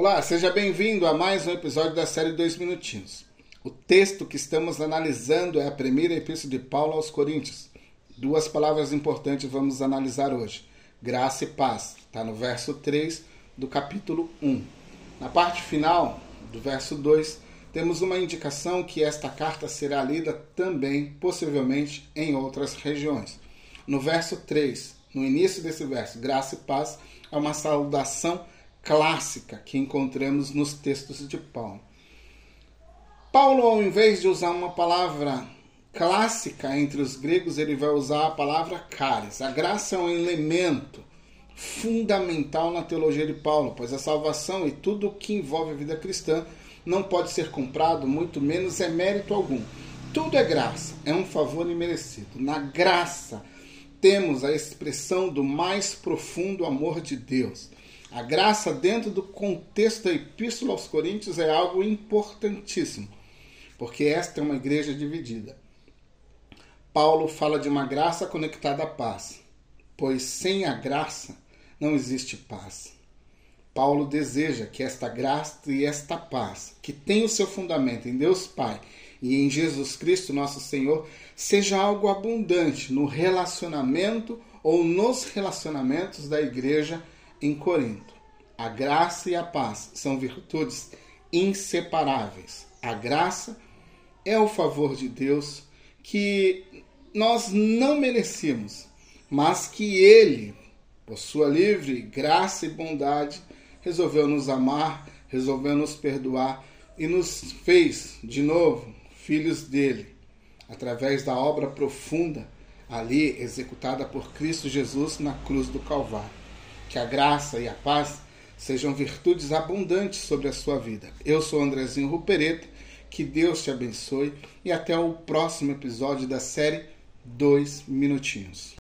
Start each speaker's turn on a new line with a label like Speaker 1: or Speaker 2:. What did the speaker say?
Speaker 1: Olá, seja bem-vindo a mais um episódio da série Dois Minutinhos. O texto que estamos analisando é a primeira epístola de Paulo aos Coríntios. Duas palavras importantes vamos analisar hoje: graça e paz. Está no verso 3 do capítulo 1. Na parte final do verso 2, temos uma indicação que esta carta será lida também, possivelmente, em outras regiões. No verso 3, no início desse verso, graça e paz, é uma saudação clássica que encontramos nos textos de Paulo. Paulo, ao invés de usar uma palavra clássica entre os gregos, ele vai usar a palavra caris. A graça é um elemento fundamental na teologia de Paulo, pois a salvação e tudo o que envolve a vida cristã não pode ser comprado, muito menos é mérito algum. Tudo é graça, é um favor imerecido. Na graça temos a expressão do mais profundo amor de Deus. A graça, dentro do contexto da Epístola aos Coríntios, é algo importantíssimo, porque esta é uma igreja dividida. Paulo fala de uma graça conectada à paz, pois sem a graça não existe paz. Paulo deseja que esta graça e esta paz, que tem o seu fundamento em Deus Pai e em Jesus Cristo, nosso Senhor, seja algo abundante no relacionamento ou nos relacionamentos da igreja em Corinto. A graça e a paz são virtudes inseparáveis. A graça é o favor de Deus que nós não merecemos, mas que Ele, por sua livre graça e bondade, resolveu nos amar, resolveu nos perdoar e nos fez de novo filhos dele, através da obra profunda ali executada por Cristo Jesus na cruz do Calvário. Que a graça e a paz sejam virtudes abundantes sobre a sua vida. Eu sou Andrezinho Rupereta, que Deus te abençoe e até o próximo episódio da série Dois Minutinhos.